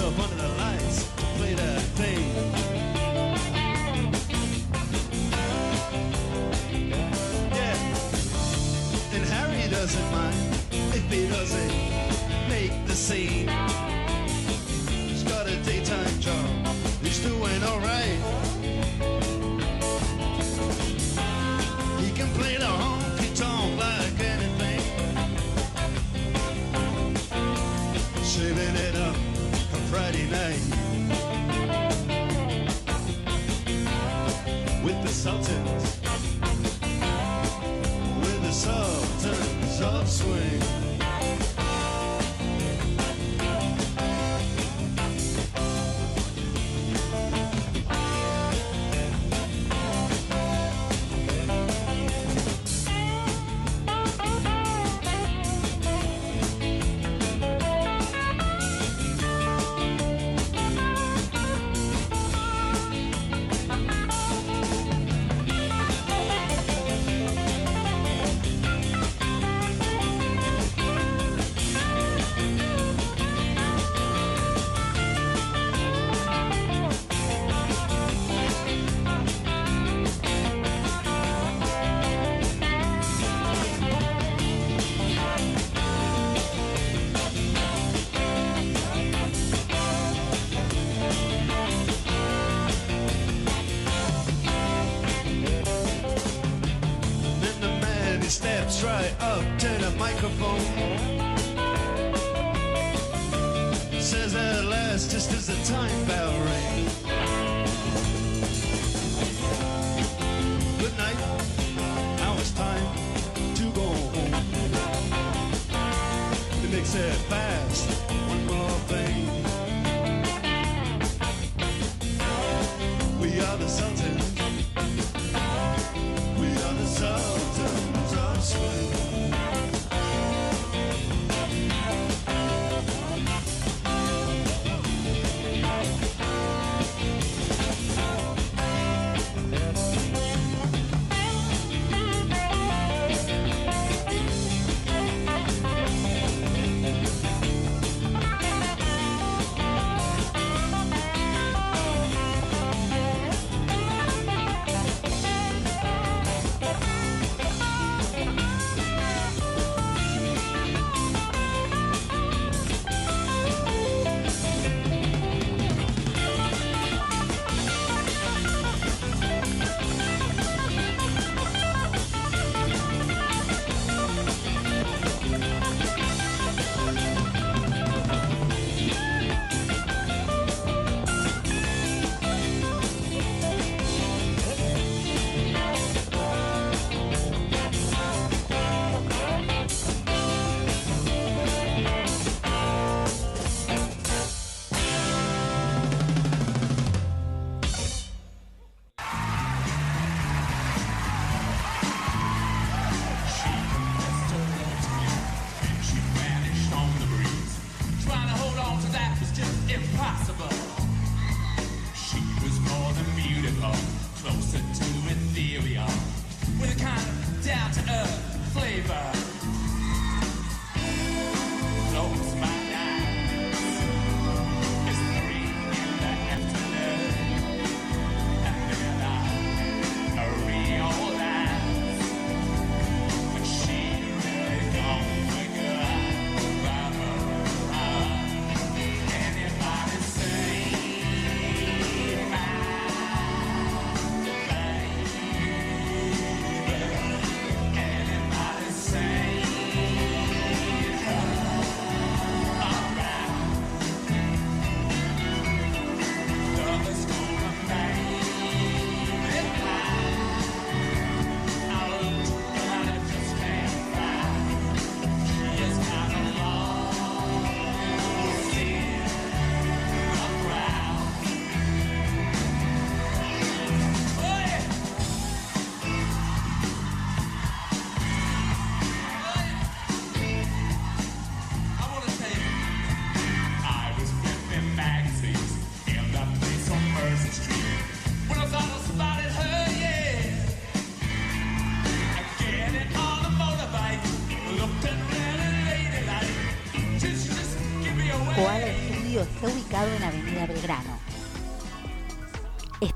yourself under the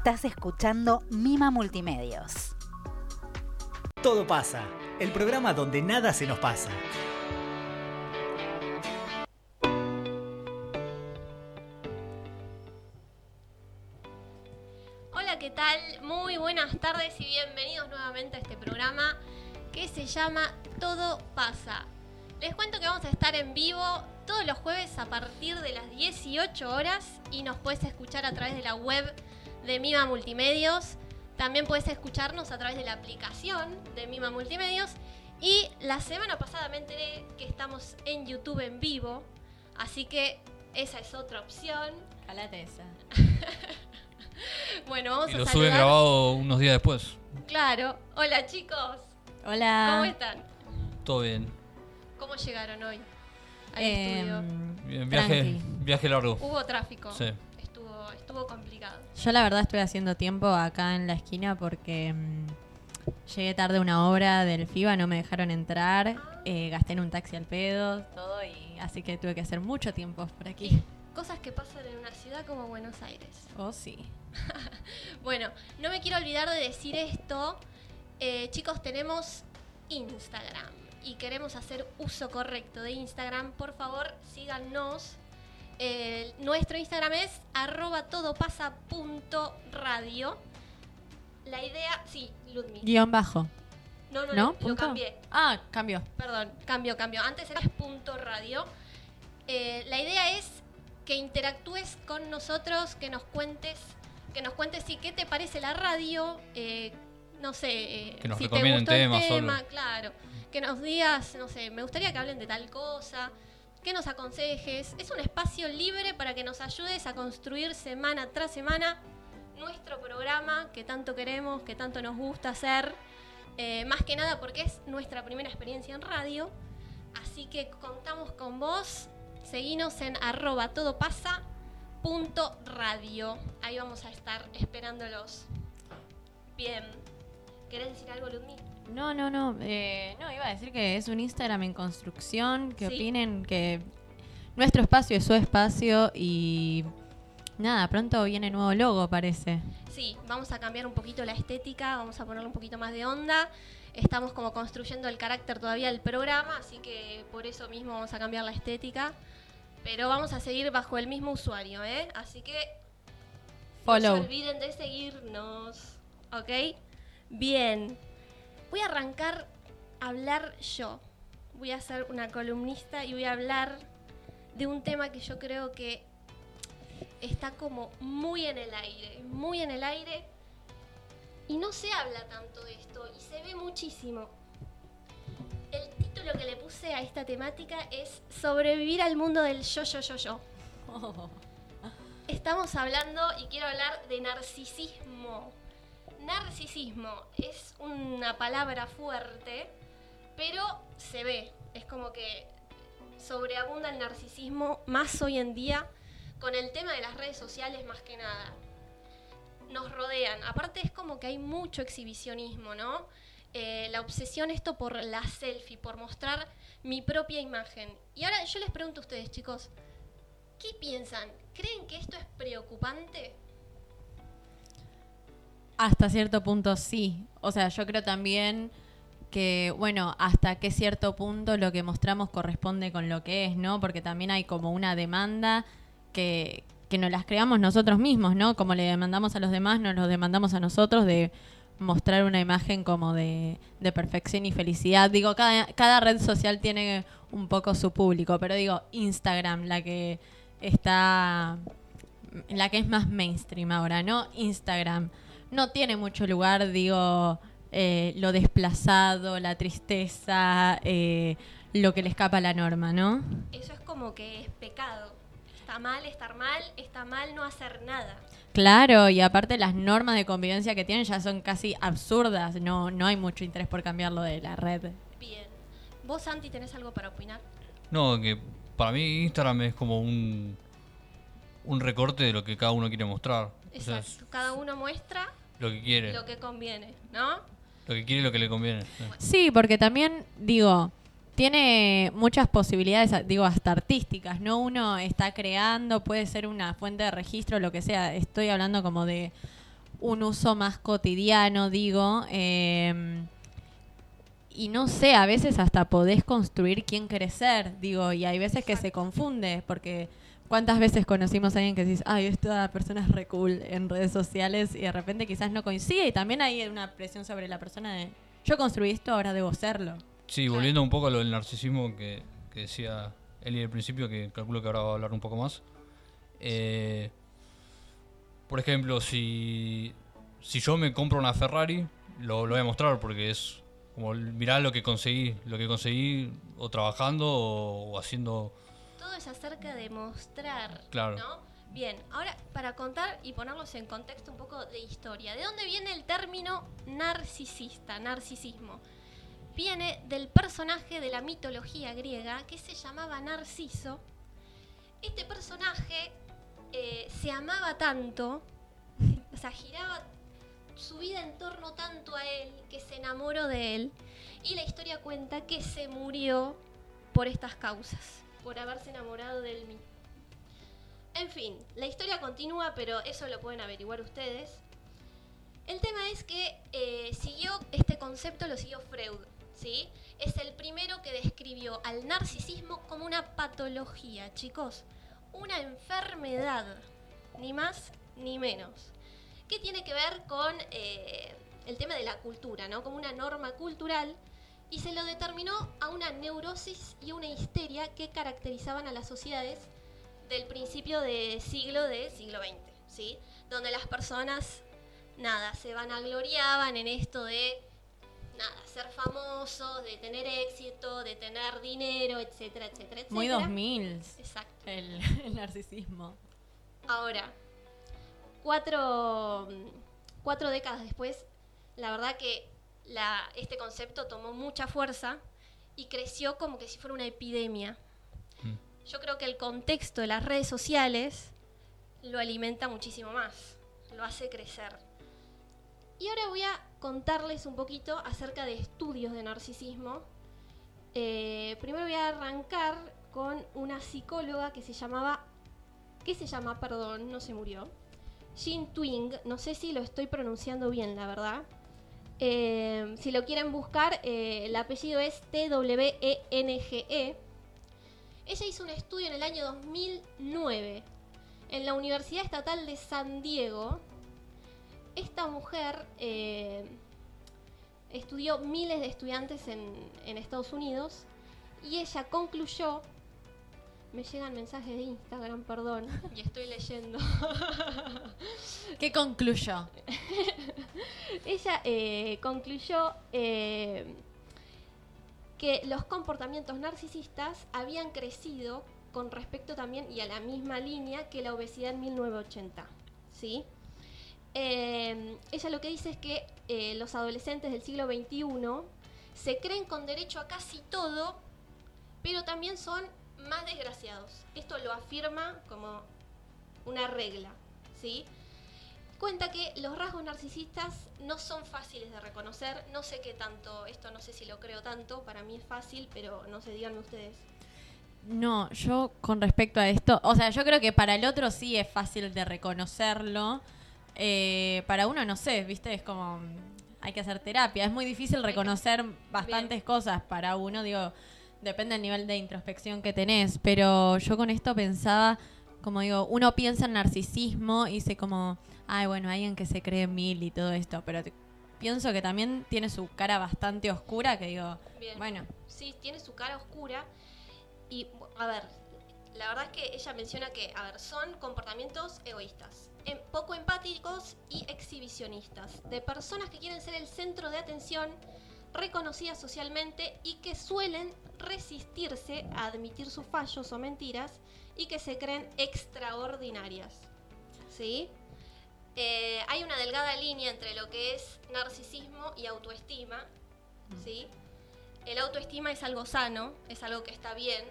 Estás escuchando Mima Multimedios. Todo pasa, el programa donde nada se nos pasa. Hola, ¿qué tal? Muy buenas tardes y bienvenidos nuevamente a este programa que se llama Todo pasa. Les cuento que vamos a estar en vivo todos los jueves a partir de las 18 horas y nos puedes escuchar a través de la web de Mima Multimedios. También puedes escucharnos a través de la aplicación de Mima Multimedios. Y la semana pasada me enteré que estamos en YouTube en vivo, así que esa es otra opción. Calate esa. Bueno, vamos Y a lo saludar. suben grabado unos días después. Claro. Hola chicos. Hola. ¿Cómo están? Todo bien. ¿Cómo llegaron hoy al Em, estudio? Bien, viaje, viaje largo. Hubo tráfico. Sí. Estuvo, complicado. Yo la verdad estoy haciendo tiempo acá en la esquina porque mm, llegué tarde a una obra del FIBA, no me dejaron entrar, eh, gasté en un taxi al pedo, todo, y así que tuve que hacer mucho tiempo por aquí. Cosas que pasan en una ciudad como Buenos Aires. Oh, sí. Bueno, no me quiero olvidar de decir esto. Eh, chicos, tenemos Instagram y queremos hacer uso correcto de Instagram. Por favor, síganos. Eh, nuestro Instagram es arroba todopasa.radio. La idea, sí, Ludmi. Guión bajo. No, no, ¿No? no, lo cambié. Ah, cambió. Perdón, cambio, cambio. Antes era punto radio. Eh, la idea es que interactúes con nosotros, que nos cuentes, que nos cuentes sí, qué te parece la radio, eh, no sé, eh, Que nos si te gustó el tema, solo. claro, que nos digas, no sé, me gustaría que hablen de tal cosa, que nos aconsejes. Es un espacio libre para que nos ayudes a construir semana tras semana nuestro programa que tanto queremos, que tanto nos gusta hacer. Eh, más que nada porque es nuestra primera experiencia en radio. Así que contamos con vos. Seguinos en arroba todopasa.radio. Ahí vamos a estar esperándolos. Bien. ¿Querés decir algo, Ludmi? No, no, no. eh, no, iba a decir que es un Instagram en construcción, que Sí. opinen que nuestro espacio es su espacio y nada, pronto viene nuevo logo, parece. Sí, vamos a cambiar un poquito la estética, vamos a ponerle un poquito más de onda. Estamos como construyendo el carácter todavía del programa, así que por eso mismo vamos a cambiar la estética. Pero vamos a seguir bajo el mismo usuario, ¿eh? Así que no Follow. se olviden de seguirnos, ¿ok? Bien, voy a arrancar a hablar yo. Voy a ser una columnista y voy a hablar de un tema que yo creo que está como muy en el aire, muy en el aire. Y no se habla tanto de esto y se ve muchísimo. El título que le puse a esta temática es Sobrevivir al mundo del yo, yo, yo, yo. Estamos hablando y quiero hablar de narcisismo. Narcisismo es una palabra fuerte, pero se ve. Es como que sobreabunda el narcisismo más hoy en día con el tema de las redes sociales más que nada. Nos rodean. Aparte es como que hay mucho exhibicionismo, ¿no? Eh, la obsesión esto por la selfie, por mostrar mi propia imagen. Y ahora yo les pregunto a ustedes, chicos, ¿qué piensan? ¿Creen que esto es preocupante? Hasta cierto punto sí. O sea, yo creo también que, bueno, hasta qué cierto punto lo que mostramos corresponde con lo que es, ¿no? Porque también hay como una demanda que, que nos las creamos nosotros mismos, ¿no? Como le demandamos a los demás, nos lo demandamos a nosotros de mostrar una imagen como de, de perfección y felicidad. Digo, cada, cada red social tiene un poco su público, pero digo, Instagram, la que está la que es más mainstream ahora, ¿no? Instagram. No tiene mucho lugar, digo, eh, lo desplazado, la tristeza, eh, lo que le escapa a la norma, ¿no? Eso es como que es pecado. Está mal estar mal, está mal no hacer nada. Claro, y aparte las normas de convivencia que tienen ya son casi absurdas, no, no hay mucho interés por cambiarlo de la red. Bien. ¿Vos, Santi, tenés algo para opinar? No, que para mí Instagram es como un, un recorte de lo que cada uno quiere mostrar. O sea, es Exacto. Cada uno muestra lo que quiere. lo que conviene, ¿no? Lo que quiere y lo que le conviene. sí. Sí, porque también digo, tiene muchas posibilidades, digo, hasta artísticas, ¿no? Uno está creando, puede ser una fuente de registro, lo que sea. Estoy hablando como de un uso más cotidiano, digo. eh, y no sé, a veces hasta podés construir quién querés ser, digo, y hay veces que se confunde, porque cuántas veces conocimos a alguien que dices, ay, esta persona es re cool en redes sociales y de repente quizás no coincide y también hay una presión sobre la persona de, yo construí esto, ahora debo serlo. Sí, volviendo un poco a lo del narcisismo que, que decía Eli al principio, que calculo que ahora va a hablar un poco más. Eh, por ejemplo, si, si yo me compro una Ferrari, lo, lo voy a mostrar porque es como mirá lo que conseguí, lo que conseguí o trabajando o, o haciendo... Todo es acerca de mostrar, Claro. ¿no? Bien, ahora para contar y ponerlos en contexto un poco de historia. ¿De dónde viene el término narcisista, narcisismo? Viene del personaje de la mitología griega que se llamaba Narciso. Este personaje eh, se amaba tanto, o sea, giraba su vida en torno tanto a él que se enamoró de él. Y la historia cuenta que se murió por estas causas, por haberse enamorado de él mismo. En fin, la historia continúa, pero eso lo pueden averiguar ustedes. El tema es que eh, siguió este concepto, lo siguió Freud, ¿sí? Es el primero que describió al narcisismo como una patología, chicos, una enfermedad, ni más ni menos. ¿Qué tiene que ver con eh, el tema de la cultura, ¿no? Como una norma cultural y se lo determinó a una neurosis y una histeria que caracterizaban a las sociedades del principio de siglo de siglo XX, ¿sí? Donde las personas, nada, se vanagloriaban en esto de, nada, ser famosos, de tener éxito, de tener dinero, etcétera, etcétera, etcétera. Muy 2000 Exacto. el, el narcisismo. Ahora, cuatro, cuatro décadas después, la verdad que la, este concepto tomó mucha fuerza y creció como que si fuera una epidemia. Mm. Yo creo que el contexto de las redes sociales lo alimenta muchísimo más, lo hace crecer. Y ahora voy a contarles un poquito acerca de estudios de narcisismo. Eh, primero voy a arrancar con una psicóloga que se llamaba, que se llama, perdón, no se murió, Jean Twing, no sé si lo estoy pronunciando bien, la verdad. Eh, si lo quieren buscar, eh, el apellido es T-W-E-N-G-E. E. Ella hizo un estudio en el año 2009 en la Universidad Estatal de San Diego. Esta mujer eh, estudió miles de estudiantes en Estados Unidos y ella concluyó, me llegan mensajes de Instagram, perdón, y estoy leyendo. ¿Qué concluyó? Ella eh, concluyó eh, que los comportamientos narcisistas habían crecido con respecto también y a la misma línea que la obesidad en 1980. ¿sí? Eh, ella lo que dice es que eh, los adolescentes del siglo XXI se creen con derecho a casi todo, pero también son más desgraciados. Esto lo afirma como una regla. ¿sí? cuenta que los rasgos narcisistas no son fáciles de reconocer. No sé qué tanto, esto no sé si lo creo tanto, para mí es fácil, pero no sé, díganme ustedes. No, yo con respecto a esto, o sea, yo creo que para el otro sí es fácil de reconocerlo. Eh, para uno no sé, viste, es como hay que hacer terapia. Es muy difícil reconocer bastantes cosas para uno, digo, depende del nivel de introspección que tenés. Pero yo con esto pensaba, como digo, uno piensa en narcisismo y dice como, ay, bueno, alguien que se cree mil y todo esto, pero te- pienso que también tiene su cara bastante oscura, que digo, Bien. bueno, Sí, tiene su cara oscura. Y, a ver, la verdad es que ella menciona que, a ver, son comportamientos egoístas, em- poco empáticos y exhibicionistas, de personas que quieren ser el centro de atención, reconocidas socialmente y que suelen resistirse a admitir sus fallos o mentiras y que se creen extraordinarias. ¿Sí? Eh, hay una delgada línea entre lo que es narcisismo y autoestima. ¿Sí? el autoestima es algo sano, es algo que está bien,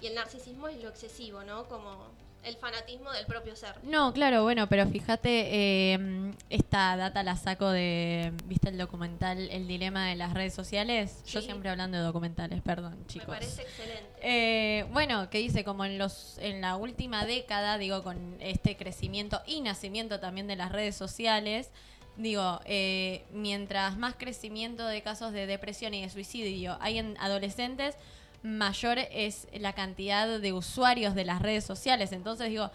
y el narcisismo es lo excesivo, ¿no? Como el fanatismo del propio ser. No, claro, bueno, pero fíjate, eh, esta data la saco de, ¿viste el documental El dilema de las redes sociales? Yo siempre hablando de documentales, perdón, chicos. Me parece excelente. Eh, bueno, que dice como en los en la última década, digo, con este crecimiento y nacimiento también de las redes sociales, digo, eh, mientras más crecimiento de casos de depresión y de suicidio hay en adolescentes, mayor es la cantidad de usuarios de las redes sociales. Entonces digo,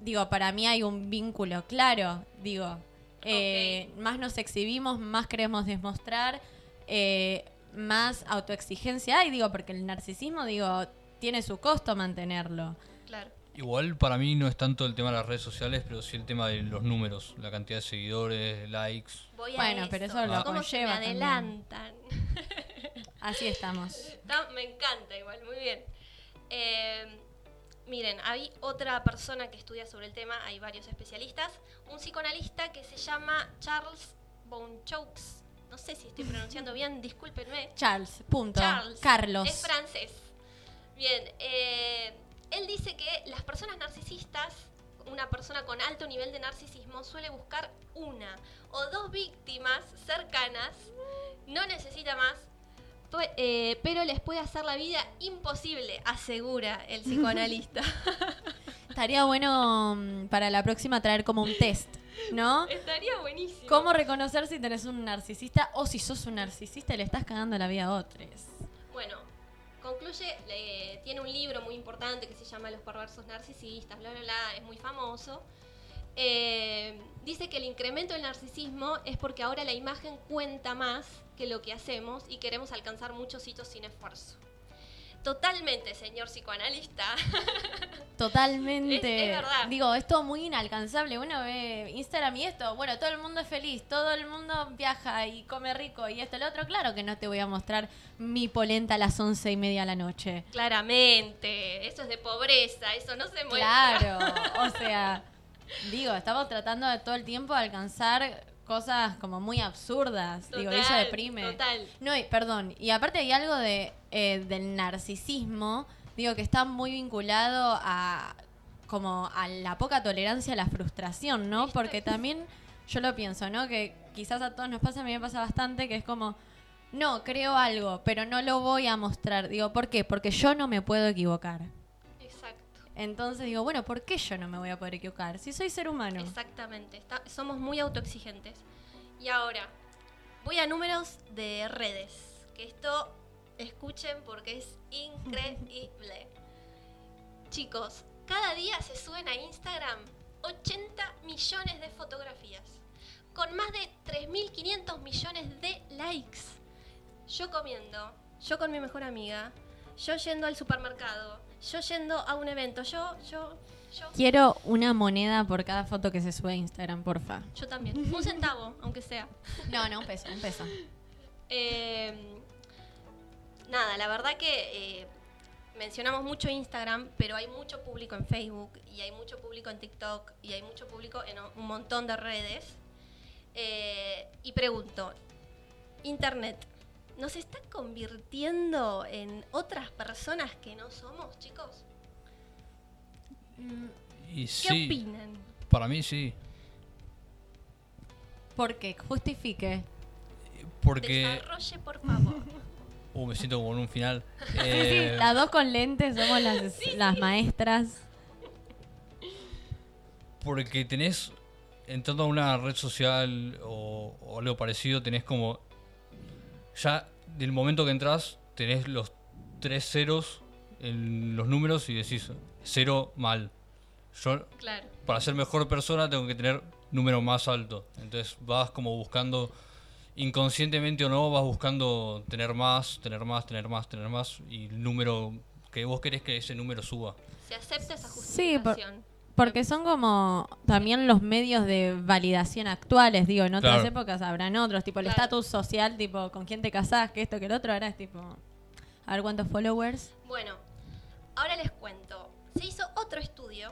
digo, para mí hay un vínculo claro, digo, eh, más nos exhibimos, más queremos demostrar, eh, más autoexigencia hay, digo, porque el narcisismo, digo, tiene su costo mantenerlo. Claro. Igual para mí no es tanto el tema de las redes sociales, pero sí el tema de los números, la cantidad de seguidores, likes. Voy a Bueno, pero eso lo ¿Cómo se me conlleva también. adelantan? Así estamos. Está- me encanta igual, muy bien. Eh, miren, hay otra persona que estudia sobre el tema, hay varios especialistas. Un psicoanalista que se llama Charles Bonchaux. No sé si estoy pronunciando bien, discúlpenme. Charles, punto. Charles. Carlos. Es francés. Bien, eh, él dice que las personas narcisistas, una persona con alto nivel de narcisismo, suele buscar una o dos víctimas cercanas, no necesita más, eh, pero les puede hacer la vida imposible, asegura el psicoanalista. Estaría bueno mm, para la próxima traer como un test, ¿no? Estaría buenísimo. ¿Cómo reconocer si tenés un narcisista o si sos un narcisista y le estás cagando la vida a otros? Bueno, concluye, le- tiene un libro muy importante que se llama Los perversos narcisistas, bla, bla, bla, es muy famoso. Eh, dice que el incremento del narcisismo es porque ahora la imagen cuenta más que lo que hacemos y queremos alcanzar muchos hitos sin esfuerzo. Totalmente, señor psicoanalista. Totalmente. Es- es verdad. Digo, es todo muy inalcanzable. Uno ve Instagram y esto, bueno, todo el mundo es feliz, todo el mundo viaja y come rico y esto y lo otro. Claro que no te voy a mostrar mi polenta a las once y media de la noche. Claramente, eso es de pobreza, eso no se muestra. Claro, o sea, digo, estamos tratando de todo el tiempo de alcanzar cosas como muy absurdas. digo, y eso Total, deprime. total. No, y, perdón, y aparte hay algo de, eh, del narcisismo, digo, que está muy vinculado a como a la poca tolerancia a la frustración, ¿no? Porque también yo lo pienso, ¿no? Que quizás a todos nos pasa, a mí me pasa bastante, que es como, no, creo algo, pero no lo voy a mostrar. Digo, ¿por qué? Porque yo no me puedo equivocar. Entonces digo, bueno, ¿por qué yo no me voy a poder equivocar? Si soy ser humano. Exactamente, está- somos muy autoexigentes. Y ahora, voy a números de redes, que esto escuchen porque es increíble. Chicos, cada día se suben a Instagram 80 millones de fotografías, con más de 3.500 millones de likes. Yo comiendo, yo con mi mejor amiga, yo yendo al supermercado, yo yendo a un evento, yo, yo, yo. Quiero una moneda por cada foto que se sube a Instagram, porfa. Yo también. Un centavo, aunque sea. No, no, un peso, un peso. Eh, nada, la verdad que eh, mencionamos mucho Instagram, pero hay mucho público en Facebook y hay mucho público en TikTok y hay mucho público en un montón de redes. Eh, y pregunto, Internet, ¿nos está convirtiendo en otras personas que no somos, chicos? Y ¿Qué sí, opinan? para mí sí. ¿Por qué? Justifique. Porque... Desarrolle, por favor. Uh, me siento como en un final. Sí, sí, Eh, las dos con lentes somos las, las maestras. Porque tenés, entrando a una red social o, o algo parecido, tenés como. Ya del momento que entras, tenés los tres ceros en los números y decís cero mal. Yo, Claro. para ser mejor persona, tengo que tener número más alto. Entonces vas como buscando, inconscientemente o no, vas buscando tener más, tener más, tener más, tener más. Y el número que vos querés que ese número suba. Se acepta esa Sí, por- justificación. Porque son como también los medios de validación actuales, digo, en otras Claro. épocas habrán otros, tipo el Claro. estatus social, tipo con quién te casás, que esto, que el otro, ahora es tipo, a ver cuántos followers. Bueno, ahora les cuento. Se hizo otro estudio,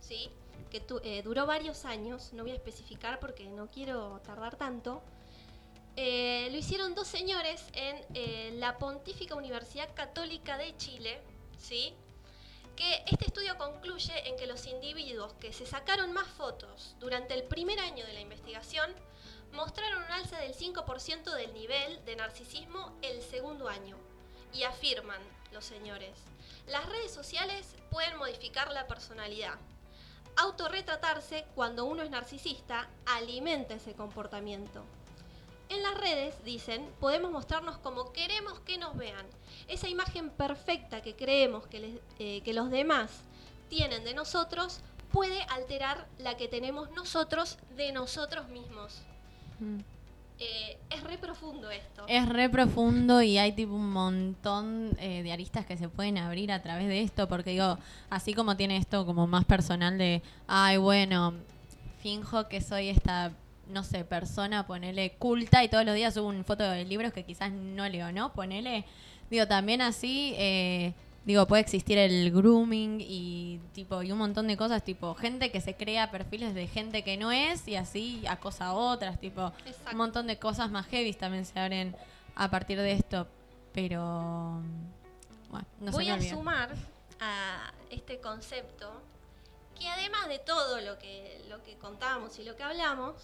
¿sí? Que tu- eh, duró varios años, no voy a especificar porque no quiero tardar tanto. Eh, lo hicieron dos señores en eh, la Pontífica Universidad Católica de Chile, ¿sí? Que este estudio concluye en que los individuos que se sacaron más fotos durante el primer año de la investigación mostraron un alza del 5% del nivel de narcisismo el segundo año. Y afirman los señores, las redes sociales pueden modificar la personalidad. Autorretratarse cuando uno es narcisista alimenta ese comportamiento. En las redes, dicen, podemos mostrarnos como queremos que nos vean. Esa imagen perfecta que creemos que, les- eh, que los demás tienen de nosotros puede alterar la que tenemos nosotros de nosotros mismos. Mm. Eh, es re profundo esto. Es re profundo y hay tipo un montón eh, de aristas que se pueden abrir a través de esto, porque digo, así como tiene esto como más personal de, ay, bueno, finjo que soy esta, no sé, persona, ponele culta y todos los días subo una foto de libros que quizás no leo, ¿no? Ponele, digo, también así, eh, digo, puede existir el grooming y tipo, y un montón de cosas, tipo, gente que se crea perfiles de gente que no es y así acosa a otras, tipo, Exacto. un montón de cosas más heavy también se abren a partir de esto, pero bueno, no Voy se me a sumar a este concepto que además de todo lo que, lo que contábamos y lo que hablamos,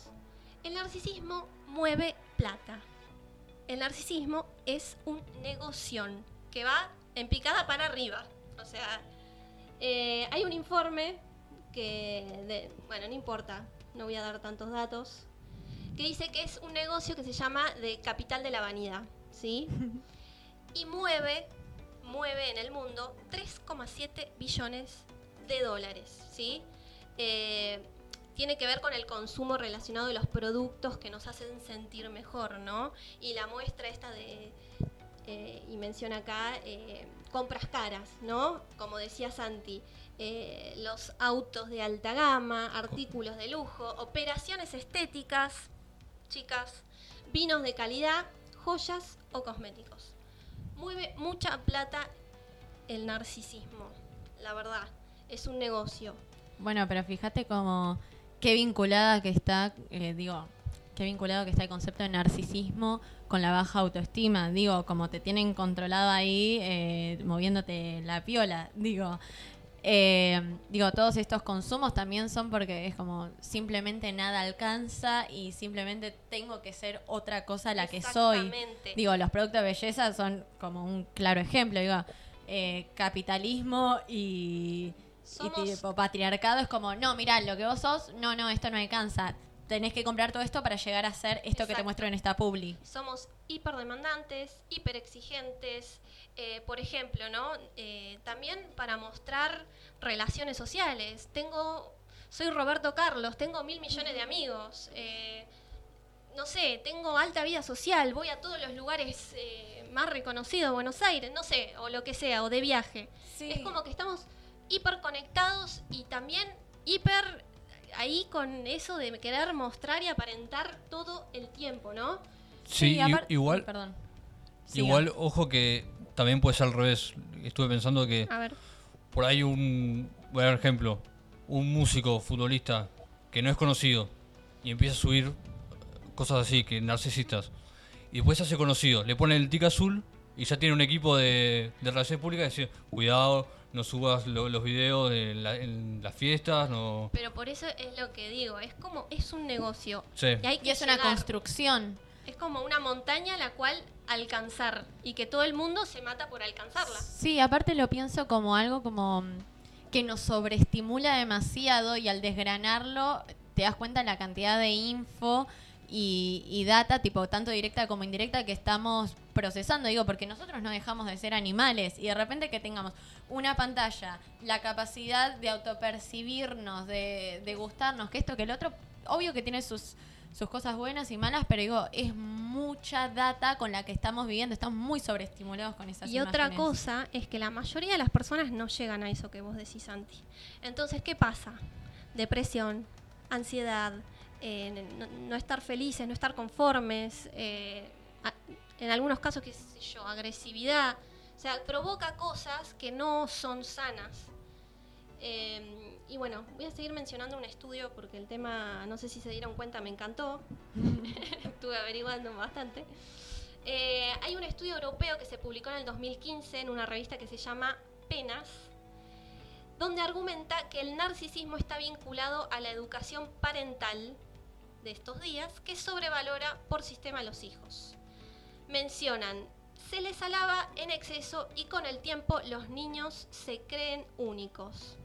el narcisismo mueve plata. El narcisismo es un negoción que va en picada para arriba. O sea, eh, hay un informe que, de- bueno, no importa, no voy a dar tantos datos, que dice que es un negocio que se llama de capital de la vanidad, ¿sí? y mueve, mueve en el mundo 3,7 billones de dólares, ¿sí? Eh, tiene que ver con el consumo relacionado de los productos que nos hacen sentir mejor, ¿no? Y la muestra esta de, eh, y menciona acá, eh, compras caras, ¿no? Como decía Santi, eh, los autos de alta gama, artículos de lujo, operaciones estéticas, chicas, vinos de calidad, joyas o cosméticos. Mueve mucha plata el narcisismo, la verdad, es un negocio. Bueno, pero fíjate como qué vinculada que está, eh, digo, qué vinculado que está el concepto de narcisismo con la baja autoestima. Digo, como te tienen controlado ahí, eh, moviéndote la piola. Digo, eh, digo, todos estos consumos también son porque es como simplemente nada alcanza y simplemente tengo que ser otra cosa a la que soy. Digo, los productos de belleza son como un claro ejemplo. Digo, eh, capitalismo y, y Somos- tipo patriarcado es como, no, mira, lo que vos sos, no, no, esto no alcanza. Tenés que comprar todo esto para llegar a ser esto que te Exacto. muestro en esta publi. somos hiperdemandantes, hiperexigentes, eh, por ejemplo, ¿no? Eh, también para mostrar relaciones sociales. Tengo, soy Roberto Carlos, tengo mil millones de amigos. eh, no sé, tengo alta vida social, voy a todos los lugares eh, más reconocidos, Buenos Aires, no sé, o lo que sea, o de viaje. Es como que estamos hiper conectados y también hiper ahí con eso de querer mostrar y aparentar todo el tiempo, ¿no? Sí, apar- igual, Perdón. Siga. igual, ojo que también puede ser al revés. Estuve pensando que A ver. por ahí un, voy a dar ejemplo, un músico, futbolista que no es conocido y empieza a subir cosas así, que narcisistas, y después se hace conocido, le pone el tic azul y ya tiene un equipo de, de relaciones públicas que dice, cuidado, no subas lo- los videos de la- en las fiestas, no... Pero por eso es lo que digo, es como, es un negocio. Sí. Y, hay Y que es una construcción. Es como una montaña a la cual alcanzar y que todo el mundo se mata por alcanzarla. Sí, aparte lo pienso como algo como mm, que nos sobreestimula demasiado y al desgranarlo te das cuenta la cantidad de info y, y data, tipo tanto directa como indirecta, que estamos procesando. Digo, porque nosotros no dejamos de ser animales y de repente que tengamos una pantalla, la capacidad de autopercibirnos, de, de gustarnos, que esto, que el otro, obvio que tiene sus sus cosas buenas y malas, pero digo, es mucha data con la que estamos viviendo, estamos muy sobreestimulados con esas Y otra cosa es que la mayoría de las personas no llegan a eso que vos decís, Santi. Entonces, ¿qué pasa? Depresión, ansiedad, no, estar felices, no estar conformes, eh, en algunos casos, qué sé yo, agresividad. O sea, provoca cosas que no son sanas. Eh, y bueno, voy a seguir mencionando un estudio porque el tema, no sé si se dieron cuenta, me encantó. Estuve averiguando bastante. Eh, hay un estudio europeo que se publicó en el 2015 en una revista que se llama Penas donde argumenta que el narcisismo está vinculado a la educación parental de estos días, que sobrevalora por sistema a los hijos. Mencionan, se les alaba en exceso y con el tiempo los niños se creen únicos.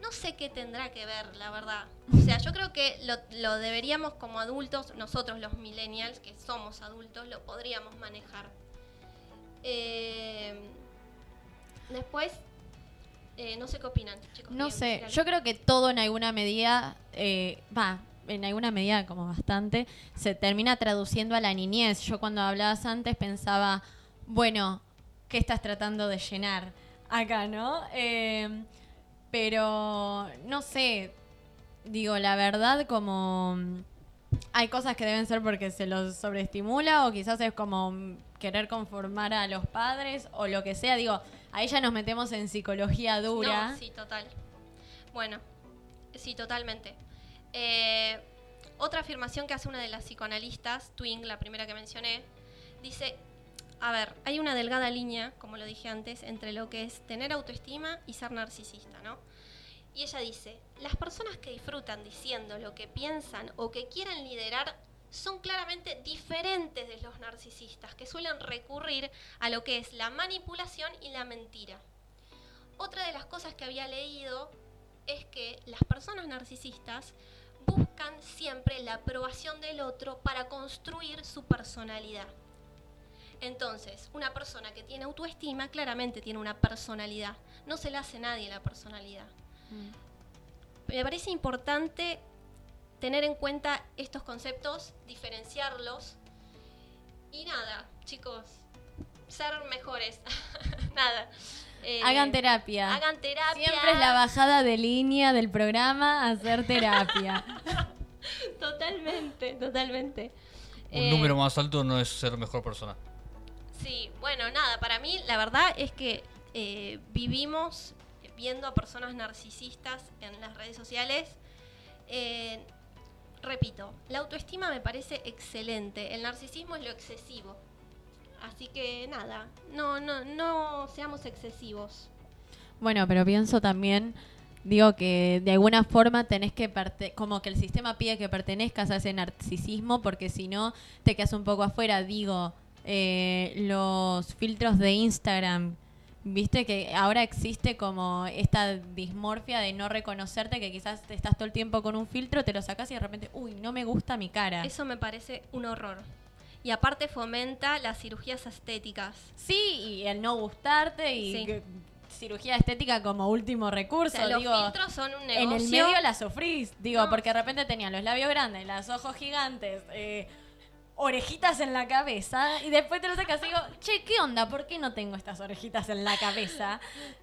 No sé qué tendrá que ver, la verdad. O sea, yo creo que lo, lo deberíamos como adultos, nosotros los millennials, que somos adultos, lo podríamos manejar. Eh, después, eh, no sé qué opinan, chicos. No ¿quieren sé, yo creo que todo en alguna medida, eh, va, en alguna medida como bastante, se termina traduciendo a la niñez. Yo cuando hablabas antes pensaba, bueno, ¿qué estás tratando de llenar acá, no? Eh, pero, no sé, digo, la verdad como... Hay cosas que deben ser porque se los sobreestimula o quizás es como querer conformar a los padres o lo que sea. Digo, ahí ya nos metemos en psicología dura. Sí, total. Bueno, sí, totalmente. Eh, otra afirmación que hace una de las psicoanalistas, Twing, la primera que mencioné, dice, a ver, hay una delgada línea, como lo dije antes, entre lo que es tener autoestima y ser narcisista, ¿no? Y ella dice, las personas que disfrutan diciendo lo que piensan o que quieren liderar son claramente diferentes de los narcisistas, que suelen recurrir a lo que es la manipulación y la mentira. Otra de las cosas que había leído es que las personas narcisistas buscan siempre la aprobación del otro para construir su personalidad. Entonces, una persona que tiene autoestima claramente tiene una personalidad. No se le hace nadie la personalidad. Me parece importante tener en cuenta estos conceptos, diferenciarlos. Y nada, chicos, ser mejores. nada. Eh, Hagan terapia. Hagan terapia. Siempre es la bajada de línea del programa hacer terapia. Totalmente, totalmente. Un Eh, número más alto no es ser mejor persona. Sí, bueno, nada, para mí la verdad es que eh, vivimos viendo a personas narcisistas en las redes sociales. Eh, repito, la autoestima me parece excelente, el narcisismo es lo excesivo. Así que nada, no, no, no seamos excesivos. Bueno, pero pienso también, digo que de alguna forma tenés que, como que el sistema pide que pertenezcas a ese narcisismo, porque si no te quedas un poco afuera. Digo, eh, los filtros de Instagram, viste que ahora existe como esta dismorfia de no reconocerte, que quizás te estás todo el tiempo con un filtro, te lo sacas y de repente, uy, no me gusta mi cara. Eso me parece un horror. Y aparte fomenta las cirugías estéticas. Sí, y el no gustarte y Sí. que- cirugía estética como último O recurso. sea, los digo, filtros son un en negocio. el medio la sufrís, digo, No. porque de repente tenía los labios grandes, los ojos gigantes, eh, orejitas en la cabeza, y después te lo sacas y digo, che, ¿qué onda? ¿Por qué no tengo estas orejitas en la cabeza?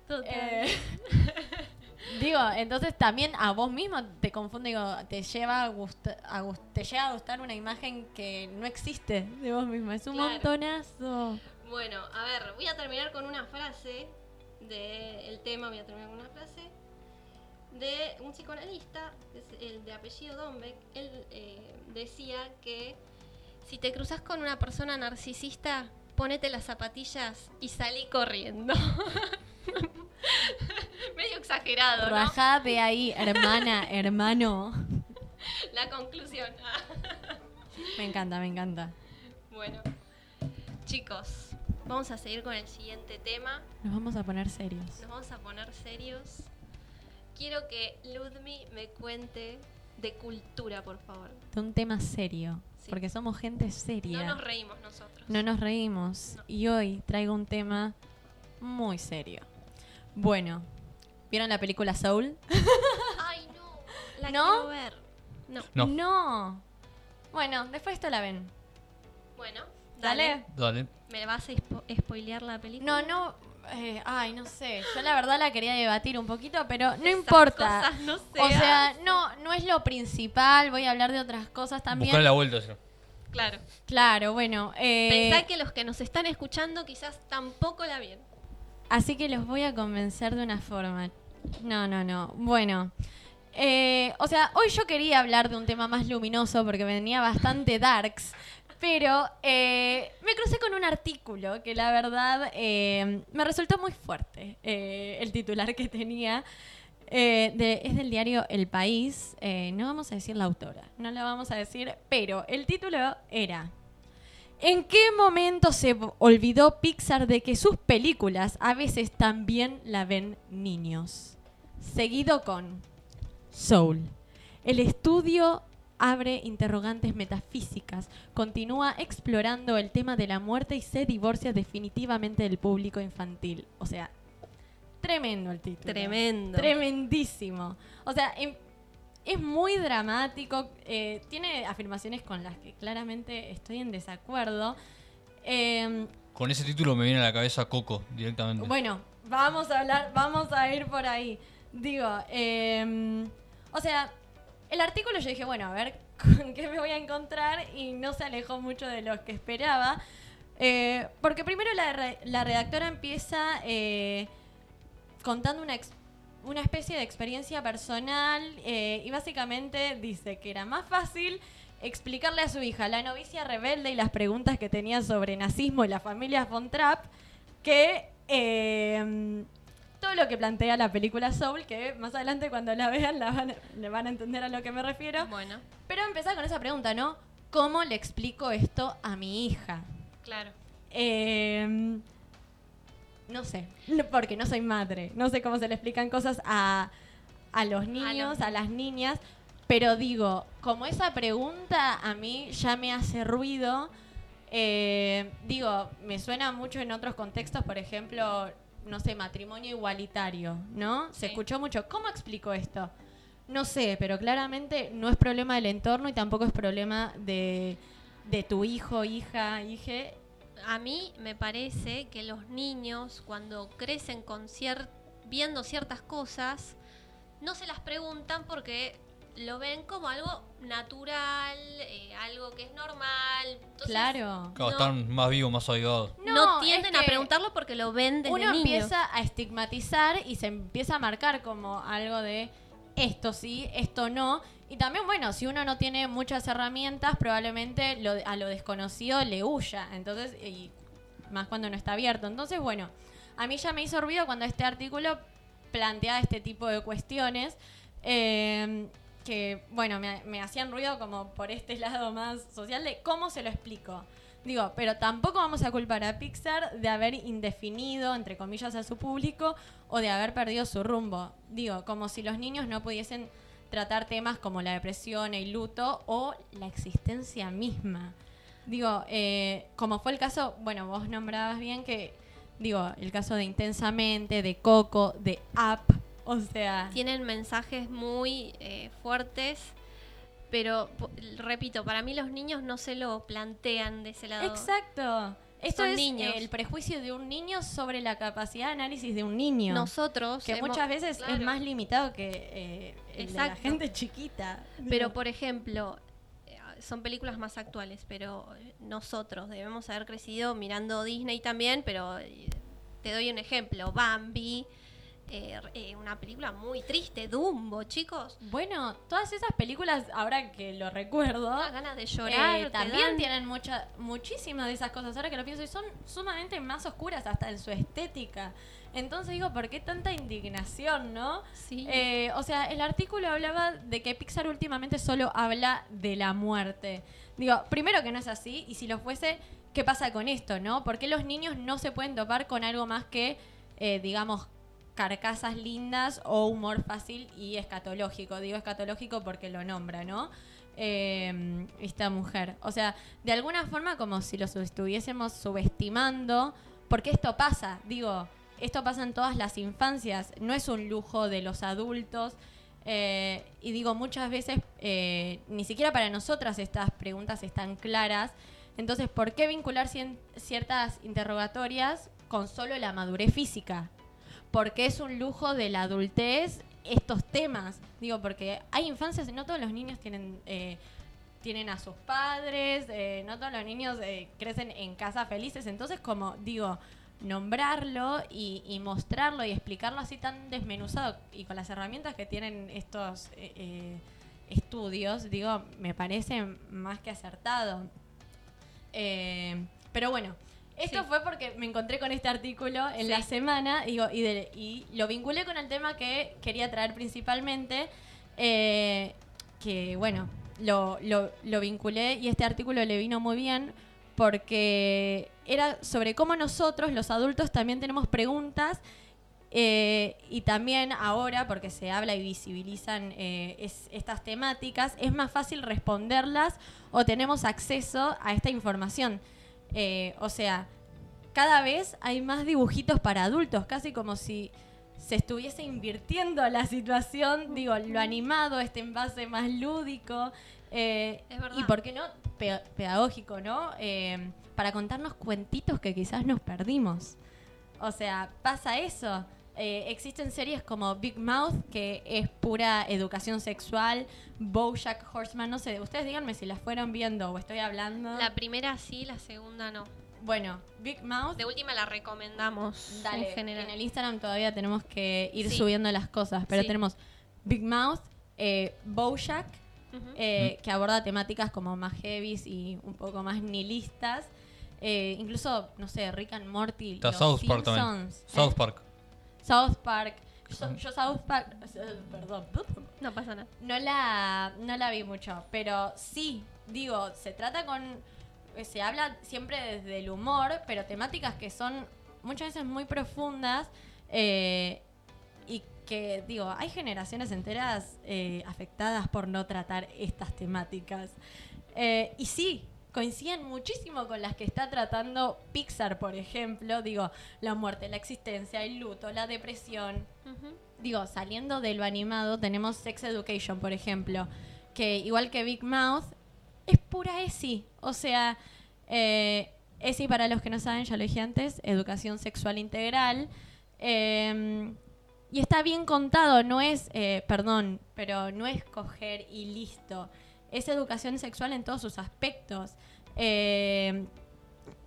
Total. Eh, digo, entonces también a vos mismo te confunde, digo, te lleva a, gusta- a gust- te llega a gustar una imagen que no existe de vos mismo, es un Claro. montonazo. Bueno, a ver, voy a terminar con una frase del tema, voy a terminar con una frase de un psicoanalista, el de apellido Dombeck. Él eh, decía que si te cruzas con una persona narcisista, ponete las zapatillas y salí corriendo. Medio exagerado, ¿no? Rajá de ahí, hermana, hermano. La conclusión. Me encanta, me encanta. bueno, chicos, vamos a seguir con el siguiente tema. Nos vamos a poner serios. Nos vamos a poner serios. Quiero que Ludmi me cuente de cultura, por favor. De un tema serio. Sí. Porque somos gente seria. No nos reímos nosotros. No nos reímos. No. Y hoy traigo un tema muy serio. Bueno, ¿vieron la película Soul? Ay, no. La ¿No? quiero ver. No. No. No. Bueno, después esto la ven. Bueno, Dale. dale. ¿Me vas a spo- spoilear la película? No, no. eh, ay, no sé. Yo la verdad la quería debatir un poquito, pero no Esas importa. cosas no o se sea, no, no es lo principal. Voy a hablar de otras cosas también. Buscar la vuelta, no. Claro. Claro, bueno. eh, Pensá que los que nos están escuchando quizás tampoco la vieron. Así que los voy a convencer de una forma. No, no, no. Bueno. eh, o sea, hoy yo quería hablar de un tema más luminoso porque venía bastante darks. Pero eh, me crucé con un artículo que la verdad eh, me resultó muy fuerte. eh, el titular que tenía eh, de- es del diario El País. eh, no vamos a decir la autora, no la vamos a decir, pero el título era... ¿En qué momento se olvidó Pixar de que sus películas a veces también la ven niños? Seguido con Soul. El estudio abre interrogantes metafísicas, continúa explorando el tema de la muerte y se divorcia definitivamente del público infantil. O sea, tremendo el título. Tremendo. Tremendísimo. O sea, em- es muy dramático, eh, tiene afirmaciones con las que claramente estoy en desacuerdo. Em, Con ese título me viene a la cabeza Coco directamente. bueno, vamos a hablar, vamos a ir por ahí. Digo, eh, o sea, el artículo yo dije, bueno, a ver con qué me voy a encontrar y no se alejó mucho de lo que esperaba. Eh, porque primero la, re- la redactora empieza eh, contando una, ex- una especie de experiencia personal eh, y básicamente dice que era más fácil explicarle a su hija la novicia rebelde y las preguntas que tenía sobre nazismo y la familia von Trapp que eh, todo lo que plantea la película Soul, que más adelante cuando la vean la van, a- le van a entender a lo que me refiero. Bueno, Pero empezar con esa pregunta, ¿no? ¿Cómo le explico esto a mi hija? claro. Eh, no sé, porque no soy madre. No sé cómo se le explican cosas a, a los niños, a, las niñas. Pero digo, como esa pregunta a mí ya me hace ruido. eh, digo, me suena mucho en otros contextos, por ejemplo, no sé, matrimonio igualitario, ¿no? Se Sí. escuchó mucho. ¿Cómo explico esto? No sé, pero claramente no es problema del entorno y tampoco es problema de, de tu hijo, hija, hije. A mí me parece que los niños cuando crecen con cier- viendo ciertas cosas no se las preguntan porque lo ven como algo natural, eh, algo que es normal. Entonces, Claro. Claro, no. están más vivos, más avivados. No, No, tienden es a preguntarlo porque lo ven desde Uno empieza a estigmatizar y se empieza a marcar como algo de esto sí, esto no. Y también, bueno, si uno no tiene muchas herramientas, probablemente lo- a lo desconocido le huya. Entonces, y más cuando no está abierto. Entonces, bueno, a mí ya me hizo ruido cuando este artículo planteaba este tipo de cuestiones. eh, que, bueno, me, me hacían ruido como por este lado más social de cómo se lo explico. Digo, pero tampoco vamos a culpar a Pixar de haber indefinido, entre comillas, a su público o de haber perdido su rumbo. Digo, como si los niños no pudiesen tratar temas como la depresión, el luto o la existencia misma. Digo, eh, como fue el caso, bueno, vos nombrabas bien que, digo, el caso de Intensamente, de Coco, de Up, o sea... Tienen mensajes muy eh, fuertes, pero repito, para mí los niños no se lo plantean de ese lado. Exacto. Esto Son es niños. el prejuicio de un niño sobre la capacidad de análisis de un niño. Nosotros que hemos- muchas veces es más limitado que eh, el de la gente chiquita. Pero por ejemplo, eh, son películas más actuales, pero eh, nosotros debemos haber crecido mirando Disney también, pero te doy un ejemplo, Bambi, eh, eh, una película muy triste, Dumbo, chicos. Bueno, todas esas películas, ahora que lo recuerdo, Unas ganas de llorar. eh, también dan. tienen mucha, muchísimas de esas cosas. Ahora que lo pienso, y son sumamente más oscuras hasta en su estética. Entonces digo, ¿por qué tanta indignación, no? Sí. Eh, o sea, el artículo hablaba de que Pixar últimamente solo habla de la muerte. Digo, primero que no es así, y si lo fuese, ¿qué pasa con esto, no? ¿Por qué los niños no se pueden topar con algo más que, eh, digamos, carcasas lindas o humor fácil y escatológico? Digo escatológico porque lo nombra, ¿no? Eh, esta mujer. O sea, de alguna forma como si los estuviésemos subestimando, porque esto pasa, digo, esto pasa en todas las infancias, no es un lujo de los adultos. eh, y digo, muchas veces eh, ni siquiera para nosotras estas preguntas están claras. Entonces, ¿por qué vincular ciertas interrogatorias con solo la madurez física? Porque es un lujo de la adultez estos temas. Digo, porque hay infancias, no todos los niños tienen, eh, tienen a sus padres, eh, no todos los niños eh, crecen en casa felices. Entonces, como digo, nombrarlo y, mostrarlo y explicarlo así tan desmenuzado y con las herramientas que tienen estos estudios, digo, me parece más que acertado. Pero bueno, esto Sí. fue porque me encontré con este artículo en Sí. la semana digo, y, de- y lo vinculé con el tema que quería traer principalmente, eh, que bueno, lo, lo- lo vinculé y este artículo le vino muy bien porque era sobre cómo nosotros, los adultos, también tenemos preguntas eh, y también ahora, porque se habla y visibilizan eh, es- estas temáticas, es más fácil responderlas o tenemos acceso a esta información. Eh, o sea, cada vez hay más dibujitos para adultos, casi como si se estuviese invirtiendo la situación, digo, lo animado, este envase más lúdico. eh, Es verdad. Y por qué no, pe- pedagógico, ¿no? Eh, para contarnos cuentitos que quizás nos perdimos. O sea, pasa eso. Eh, existen series como Big Mouth, que es pura educación sexual, Bojack Horseman, no sé, ustedes díganme si las fueron viendo o estoy hablando. La primera sí, la segunda no. Bueno, Big Mouth, De última la recomendamos dale, en general. en el Instagram todavía tenemos que ir Sí. subiendo las cosas, pero Sí. tenemos Big Mouth, eh, Bojack, eh, que aborda temáticas como más heavies y un poco más nihilistas. Eh, incluso, no sé, Rick and Morty, los South Park también. South Park. South Park. Yo, yo South Park, perdón, No pasa nada. no la, no la vi mucho, pero sí, digo, se trata con, se habla siempre desde el humor, pero temáticas que son muchas veces muy profundas eh, y que, digo, hay generaciones enteras eh, afectadas por no tratar estas temáticas. Eh, y sí, coinciden muchísimo con las que está tratando Pixar, por ejemplo, digo, la muerte, la existencia, el luto, la depresión, digo, saliendo de lo animado, tenemos Sex Education, por ejemplo, que igual que Big Mouth, es pura ESI. O sea, eh, ESI, para los que no saben, ya lo dije antes, educación sexual integral. Eh, y está bien contado, no es, eh, perdón, pero no es coger y listo. Es educación sexual en todos sus aspectos. Eh,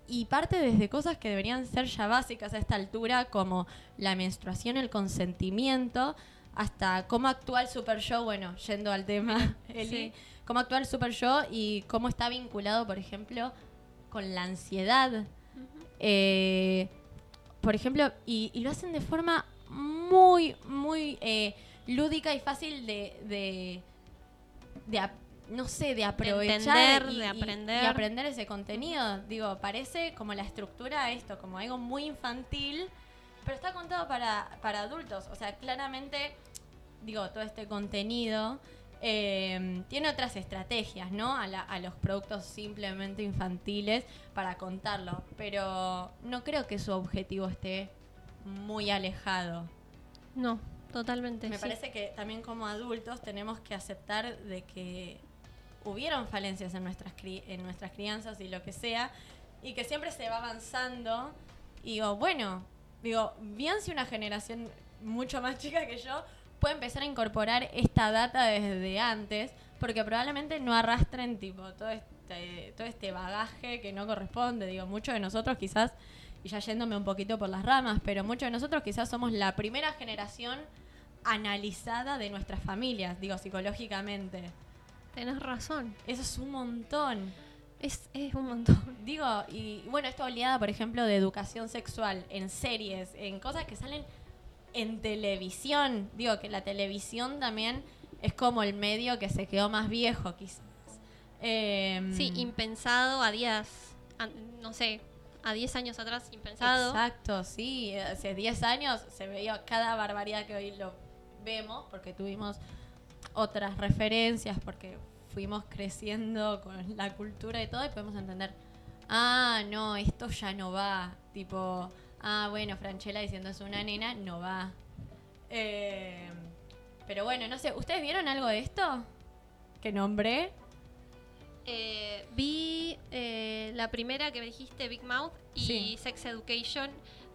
y parte desde cosas que deberían ser ya básicas a esta altura, como la menstruación, el consentimiento, hasta cómo actúa el Super Show, bueno, yendo al tema, Eli, Sí. cómo actúa el Super Show y cómo está vinculado, por ejemplo, con la ansiedad. Eh, por ejemplo, y, y lo hacen de forma muy, muy eh, lúdica y fácil de, de, de no sé, de aprovechar entender, y, de aprender. y aprender ese contenido. Digo, parece como la estructura esto, como algo muy infantil, pero está contado para, para adultos. O sea, claramente, digo, todo este contenido eh, tiene otras estrategias, ¿no? A, la- a los productos simplemente infantiles para contarlo, pero no creo que su objetivo esté muy alejado. No, totalmente. Me sí. parece que también como adultos tenemos que aceptar de que hubieron falencias en nuestras, cri- en nuestras crianzas y lo que sea, y que siempre se va avanzando. Y digo, bueno, digo, bien si una generación mucho más chica que yo puede empezar a incorporar esta data desde antes, porque probablemente no arrastren tipo todo este, todo este bagaje que no corresponde. Digo, muchos de nosotros quizás, y ya yéndome un poquito por las ramas, pero muchos de nosotros quizás somos la primera generación analizada de nuestras familias, digo, psicológicamente. Tenés razón. Eso es un montón. Es, es un montón. Digo, y bueno, esta oleada, por ejemplo, de educación sexual en series, en cosas que salen en televisión. Digo, que la televisión también es como el medio que se quedó más viejo, quizás. Em, Sí, impensado a días, a- no sé, a 10 años atrás, impensado. Exacto, sí. Hace 10 años se veía cada barbaridad que hoy lo vemos, porque tuvimos otras referencias, porque fuimos creciendo con la cultura y todo, y podemos entender, ah, no, esto ya no va. Tipo, ah, bueno, Franchella diciendo es una nena, no va. Eh, pero bueno, no sé, ¿ustedes vieron algo de esto? ¿Que nombré? Eh, vi eh, la primera que me dijiste, Big Mouth, y Sí. Sex Education,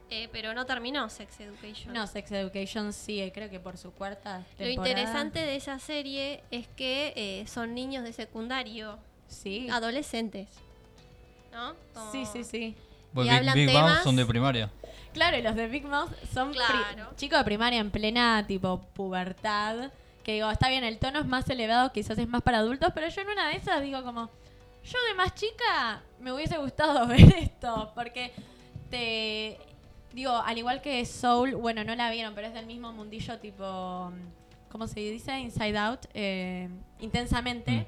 eh, pero no terminó Sex Education. No, Sex Education sigue, creo que por su cuarta Lo temporada. interesante de esa serie es que eh, son niños de secundario, Sí. adolescentes. ¿No? Como- Sí, sí, sí. Pues Y Big, hablan Big temas- son de primaria. Claro, y los de Big Mouth son Claro. chicos de primaria en plena tipo pubertad. Que digo, está bien, el tono es más elevado, quizás es más para adultos, pero yo en una de esas digo como, Yo de más chica me hubiese gustado ver esto, porque te... Digo, al igual que Soul, bueno, no la vieron, pero es del mismo mundillo tipo... ¿Cómo se dice? Inside Out. eh, intensamente.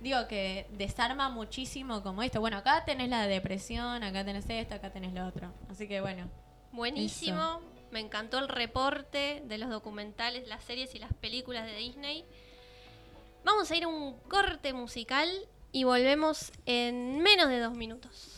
Digo que desarma muchísimo como esto. Bueno, acá tenés la depresión, acá tenés esto, acá tenés lo otro. Así que bueno. Buenísimo. Me encantó el reporte de los documentales, las series y las películas de Disney. Vamos a ir a un corte musical y volvemos en menos de dos minutos.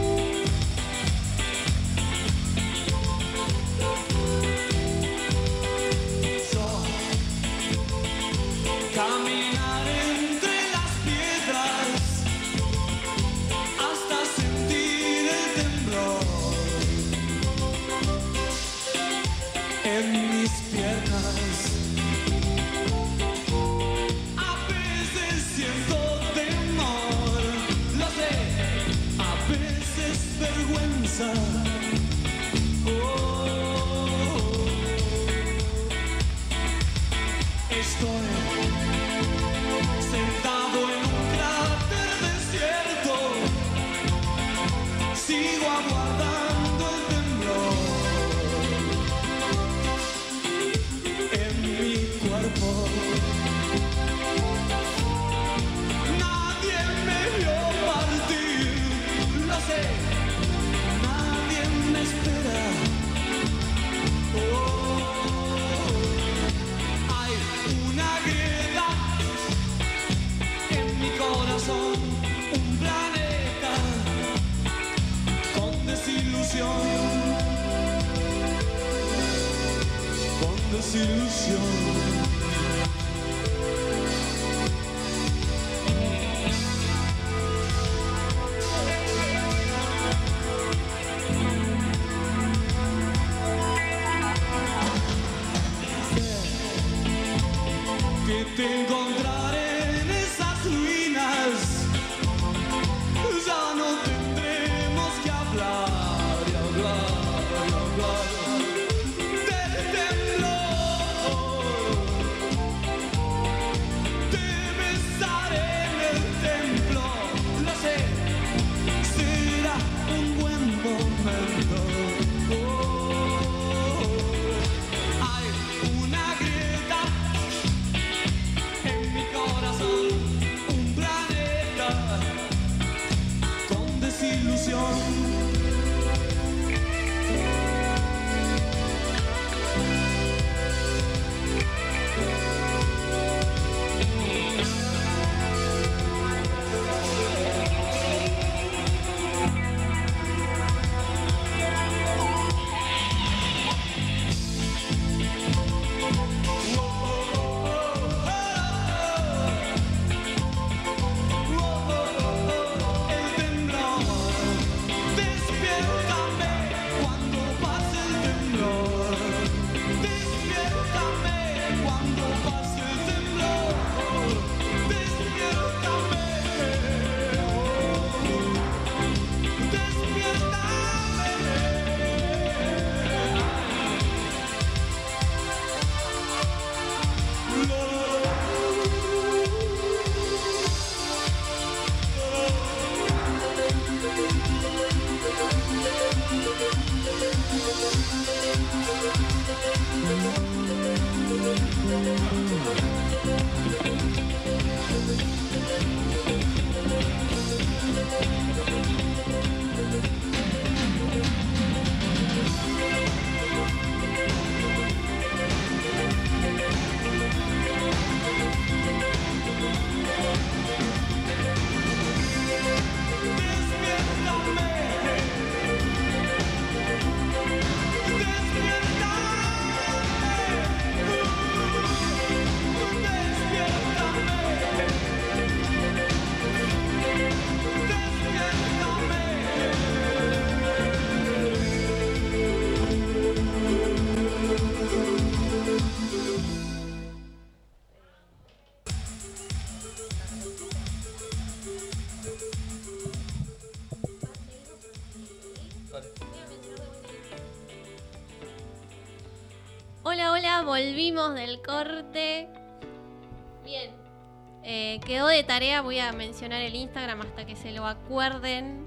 volvimos del corte. Bien. Eh, quedó de tarea, voy a mencionar el Instagram hasta que se lo acuerden.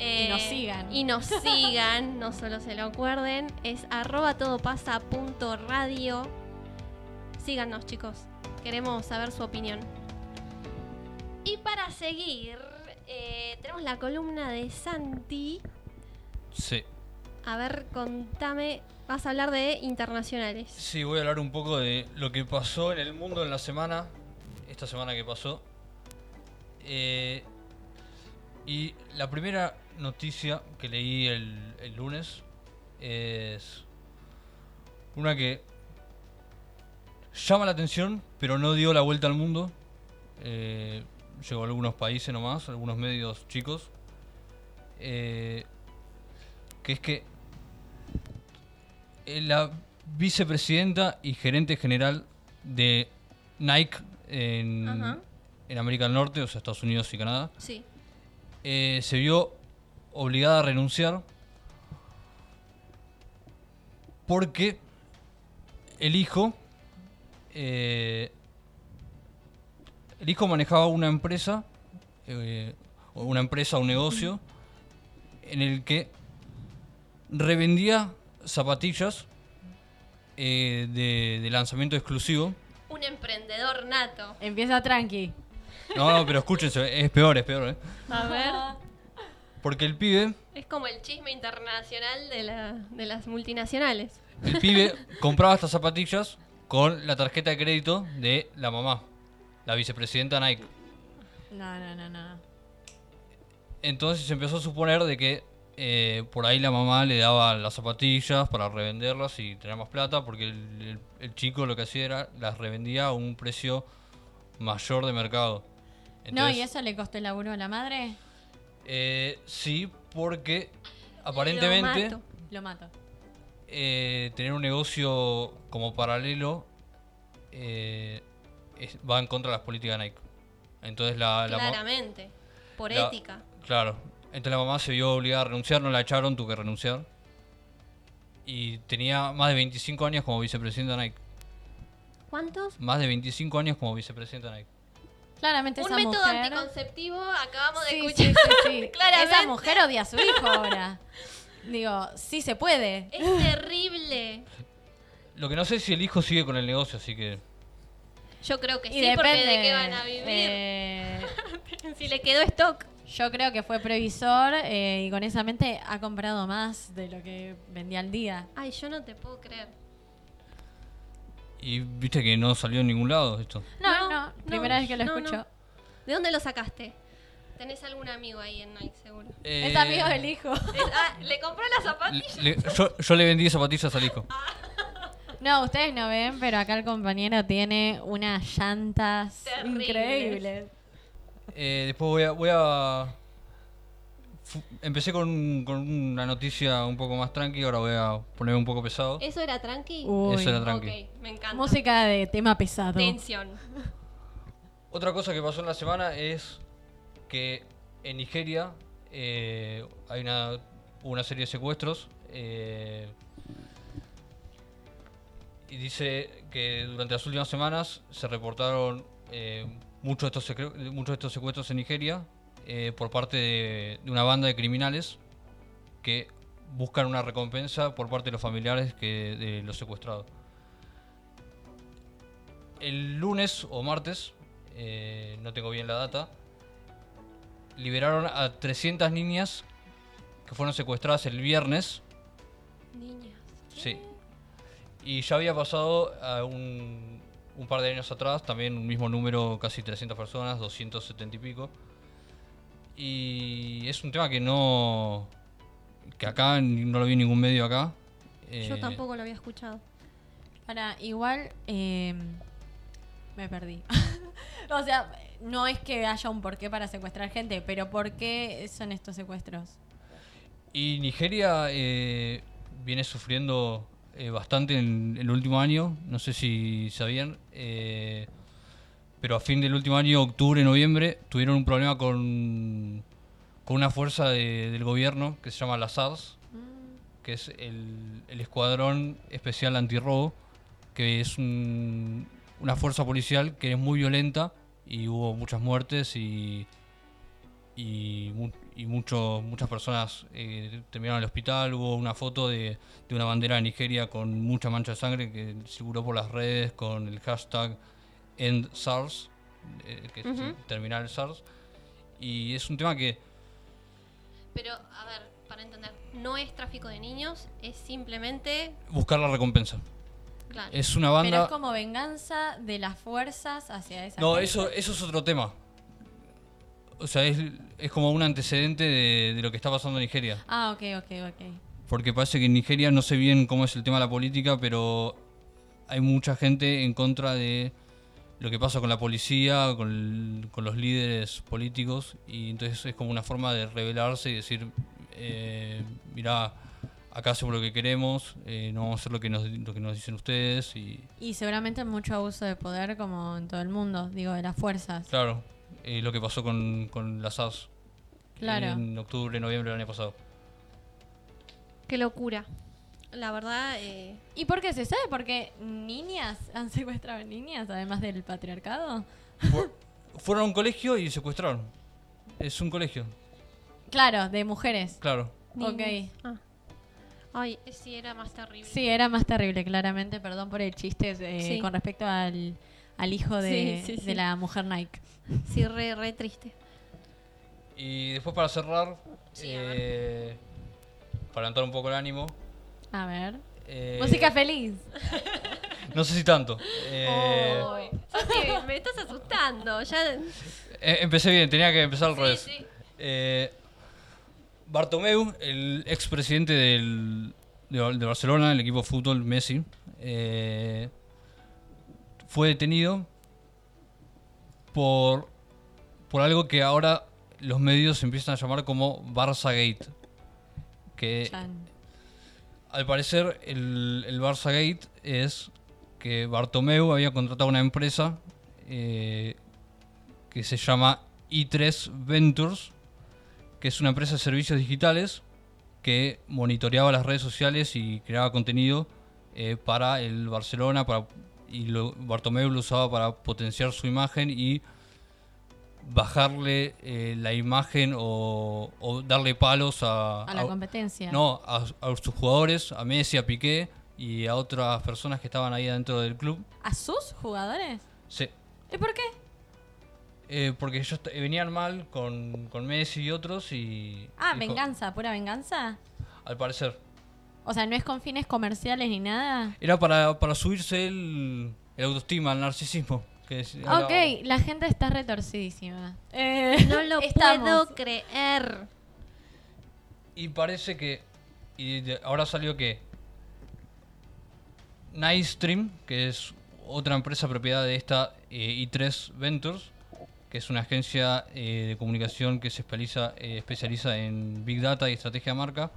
Y nos sigan. Y nos sigan, no solo se lo acuerden. Es arroba todopasa.radio. Síganos, chicos. Queremos saber su opinión. Y para seguir, eh, tenemos la columna de Santi. Sí. A ver, contame. Vas a hablar de internacionales. Sí, voy a hablar un poco de lo que pasó en el mundo en la semana, esta semana que pasó. Eh, y la primera noticia que leí el, el lunes es una que llama la atención, pero no dio la vuelta al mundo. Eh, llegó a algunos países nomás, algunos medios chicos. Eh, que es que la vicepresidenta y gerente general de Nike en, en América del Norte, o sea, Estados Unidos y Canadá, Sí. eh, se vio obligada a renunciar porque el hijo eh, el hijo manejaba una empresa eh, una empresa un negocio en el que revendía zapatillas eh, de, de lanzamiento exclusivo Un emprendedor nato. Empieza tranqui. no, no, pero escúchense, es peor, es peor, ¿eh? A ver. Porque el pibe Es como el chisme internacional de, la, de las multinacionales. El pibe compraba estas zapatillas con la tarjeta de crédito de la mamá, la vicepresidenta Nike. No, no, no, no. Entonces se empezó a suponer de que eh, por ahí la mamá le daba las zapatillas para revenderlas y tener más plata, porque el, el- el chico lo que hacía era las revendía a un precio mayor de mercado. no, ¿y eso le costó el laburo a la madre? eh, sí, porque aparentemente mato. Lo mato. eh, tener un negocio como paralelo eh, es- va en contra de las políticas de Nike. Entonces la, Claramente. Por la- ética. Claro. Entonces la mamá se vio obligada a renunciar, no la echaron, tuvo que renunciar. Y tenía más de 25 años como vicepresidenta de Nike. ¿Cuántos? Más de 25 años como vicepresidenta de Nike. Claramente Un esa método mujer... anticonceptivo acabamos de Sí, escuchar. sí, sí, sí. Claramente. Esa mujer odia a su hijo ahora. Digo, sí se puede. Es terrible. Lo que no sé es si el hijo sigue con el negocio, así que... Yo creo que Y sí, depende porque de qué van a vivir. eh, si le quedó stock. Yo creo que fue previsor eh, y con esa mente ha comprado más de lo que vendía al día. Ay, yo no te puedo creer. Y viste que no salió en ningún lado esto. No, no, primera vez que lo no, escucho. no. ¿De dónde lo sacaste? Tenés algún amigo ahí en Nike, seguro. Es Eh, amigo del hijo. Es- ah, ¿Le compró las zapatillas? le- yo, yo le vendí zapatillas al hijo. No, ustedes no ven, pero acá el compañero tiene unas llantas Terribles. increíbles. Eh, después voy a... Voy a empecé con, con una noticia un poco más tranqui, ahora voy a poner un poco pesado. ¿Eso era tranqui? Uy, Eso era tranqui. Ok, me encanta. música de tema pesado. Tensión. Otra cosa que pasó en la semana es que en Nigeria eh, hay una, hubo una serie de secuestros eh, y dice que durante las últimas semanas se reportaron eh, muchos, de estos muchos de estos secuestros en Nigeria eh, por parte de, de una banda de criminales que buscan una recompensa por parte de los familiares que, de los secuestrados. El lunes o martes, eh, no tengo bien la data, liberaron a 300 niñas que fueron secuestradas el viernes. Niñas. Sí. Y ya había pasado a un, un par de años atrás, también un mismo número, casi 300 personas, 270 y pico. Y es un tema que no. que acá no lo vi en ningún medio acá. Yo Eh, tampoco lo había escuchado. Para, igual eh, me perdí. o sea, no es que haya un porqué para secuestrar gente, pero ¿por qué son estos secuestros? Y Nigeria eh, viene sufriendo eh, bastante en el último año, no sé si sabían, eh, pero a fin del último año, octubre, noviembre, tuvieron un problema con, con una fuerza de- del gobierno que se llama la SARS, que es el, el Escuadrón Especial Antirrobo, que es un- una fuerza policial que es muy violenta y hubo muchas muertes y, y mucho- muchas personas eh, terminaron en el hospital. Hubo una foto de, de una bandera de Nigeria con mucha mancha de sangre que circuló por las redes con el hashtag EndSARS, eh, que es Ujú. terminar el SARS. Y es un tema que Pero, a ver, para entender, no es tráfico de niños, es simplemente. buscar la recompensa. Claro. Es una Pero banda... es como venganza de las fuerzas hacia esa No, gente. eso, eso es otro tema. O sea, es, es como un antecedente de, de lo que está pasando en Nigeria. Ah, ok, ok, ok. Porque parece que en Nigeria no sé bien cómo es el tema de la política, pero hay mucha gente en contra de lo que pasa con la policía, con, el- con los líderes políticos, y entonces es como una forma de rebelarse y decir, eh, mirá, acá hacemos lo que queremos, eh, no vamos a hacer lo que nos, lo que nos dicen ustedes, y Y seguramente mucho abuso de poder como en todo el mundo, digo, de las fuerzas. claro, eh, lo que pasó con, con las SAS Claro. en octubre, noviembre del año pasado. Qué locura. La verdad, eh, ¿Y por qué se sabe? Porque niñas han secuestrado niñas, además del patriarcado. Fu- Fueron a un colegio y secuestraron. Es un colegio, Claro, de mujeres. claro. Ok. niños. Ah. Ay, sí, era más terrible. Sí, era más terrible, claramente. Perdón por el chiste eh, Sí. con respecto al, al hijo de, Sí, sí, sí. de la mujer Nike. Sí, re, re triste. Y después para cerrar, eh, para levantar un poco el ánimo. A ver. eh, Música feliz. No sé si tanto. eh, Ay, Santi, me estás asustando. Ya. eh, empecé bien, tenía que empezar al Sí, revés. sí. Eh, Bartomeu, el expresidente del, de, Bar- de Barcelona, el equipo de fútbol Messi, eh, fue detenido por, por algo que ahora los medios empiezan a llamar como Barça Gate. Que Chan. al parecer el, el Barça Gate es que Bartomeu había contratado una empresa eh, que se llama i3 Ventures, que es una empresa de servicios digitales que monitoreaba las redes sociales y creaba contenido eh, para el Barcelona para, y lo, Bartomeu lo usaba para potenciar su imagen y bajarle eh, la imagen o, o darle palos a, A la a- competencia. no, a, a sus jugadores, a Messi, a Piqué y a otras personas que estaban ahí dentro del club. ¿A sus jugadores? Sí, ¿Y por qué? eh, porque ellos venían mal con, con Messi y otros y... Ah, venganza, pura venganza. Al parecer. O sea, no es con fines comerciales ni nada. Era para, para subirse el, el autoestima, el narcisismo. Que es- Ok, la gente está retorcidísima. Eh, No lo estamos. puedo creer. Y parece que... Y ahora salió que... Nightstream, que es otra empresa propiedad de esta eh, i3 Ventures, que es una agencia eh, de comunicación que se especializa, eh, especializa en Big Data y estrategia de marca,